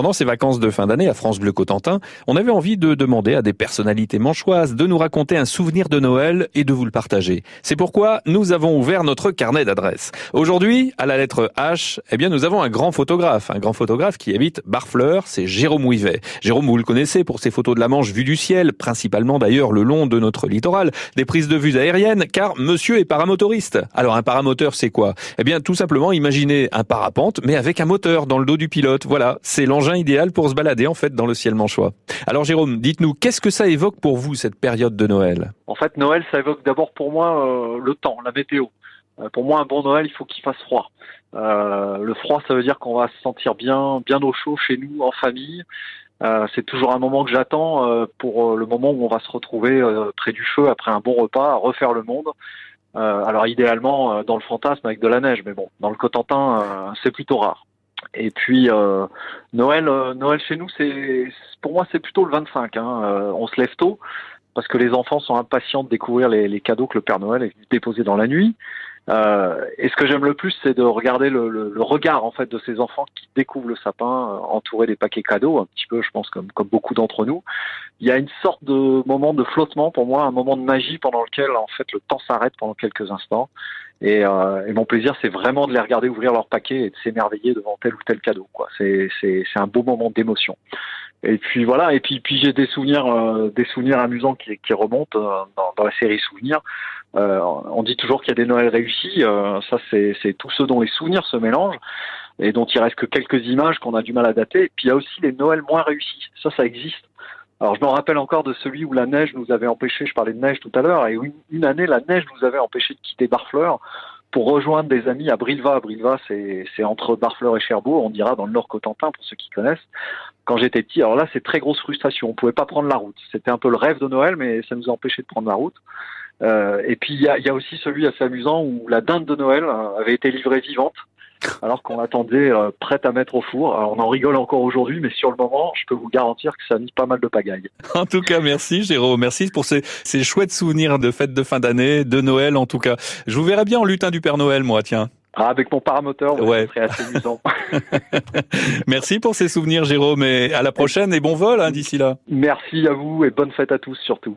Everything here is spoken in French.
Pendant ces vacances de fin d'année à France Bleu Cotentin, on avait envie de demander à des personnalités manchoises de nous raconter un souvenir de Noël et de vous le partager. C'est pourquoi nous avons ouvert notre carnet d'adresses. Aujourd'hui, à la lettre H, eh bien, nous avons un grand photographe, un grand photographe qui habite Barfleur, c'est Jérôme Ouivet. Jérôme, vous le connaissez pour ses photos de la Manche vue du ciel, principalement d'ailleurs le long de notre littoral, des prises de vues aériennes, car monsieur est paramotoriste. Alors un paramoteur, c'est quoi? Eh bien, tout simplement, imaginez un parapente, mais avec un moteur dans le dos du pilote. Voilà, c'est l'engin idéal pour se balader en fait dans le ciel manchois. Alors Jérôme, dites-nous, qu'est-ce que ça évoque pour vous cette période de Noël? En fait, Noël, ça évoque d'abord pour moi euh, le temps, la météo. Euh, pour moi, un bon Noël, il faut qu'il fasse froid. Euh, le froid, ça veut dire qu'on va se sentir bien, bien au chaud chez nous, en famille. C'est toujours un moment que j'attends pour le moment où on va se retrouver près du feu après un bon repas, à refaire le monde. alors idéalement dans le fantasme avec de la neige, mais bon, dans le Cotentin, c'est plutôt rare. Et puis Noël, Noël chez nous, c'est pour moi c'est plutôt le 25. Hein. on se lève tôt parce que les enfants sont impatients de découvrir les, les cadeaux que le Père Noël est déposer dans la nuit. Euh, et ce que j'aime le plus, c'est de regarder le, le, le, regard en fait de ces enfants qui découvrent le sapin, euh, entouré des paquets cadeaux, un petit peu, je pense, comme, comme beaucoup d'entre nous. Il y a une sorte de moment de flottement pour moi, un moment de magie pendant lequel en fait le temps s'arrête pendant quelques instants. Et, euh, et mon plaisir, c'est vraiment de les regarder ouvrir leur paquet et de s'émerveiller devant tel ou tel cadeau. Quoi. C'est, c'est, c'est un beau moment d'émotion. Et puis voilà, et puis puis j'ai des souvenirs, euh, des souvenirs amusants qui, qui remontent euh, dans, dans, la série Souvenirs. Euh, on dit toujours qu'il y a des Noëls réussis. Euh, ça, c'est c'est tous ceux dont les souvenirs se mélangent et dont il reste que quelques images qu'on a du mal à dater. Et puis il y a aussi les Noëls moins réussis. Ça, ça existe. Alors je me rappelle encore de celui où la neige nous avait empêché. Je parlais de neige tout à l'heure, et une, année la neige nous avait empêché de quitter Barfleur pour rejoindre des amis à Brilva. Brilva, c'est entre Barfleur et Cherbourg, on dira dans le Nord Cotentin pour ceux qui connaissent. Quand j'étais petit, alors là, c'est très grosse frustration. On pouvait pas prendre la route. C'était un peu le rêve de Noël, mais ça nous a empêché de prendre la route. Euh, et puis il y a, y a, aussi celui assez amusant où la dinde de Noël euh, avait été livrée vivante alors qu'on l'attendait euh, prête à mettre au four. Alors, on en rigole encore aujourd'hui, mais sur le moment, je peux vous garantir que ça a mis pas mal de pagaille. En tout cas, merci Jérôme, merci pour ces, ces chouettes souvenirs de fêtes de fin d'année, de Noël en tout cas. Je vous verrai bien en lutin du Père Noël, moi, tiens. Ah, avec mon paramoteur, ouais. serait assez amusant. Merci pour ces souvenirs, Jérôme, et à la prochaine et bon vol hein, d'ici là. Merci à vous et bonne fête à tous surtout.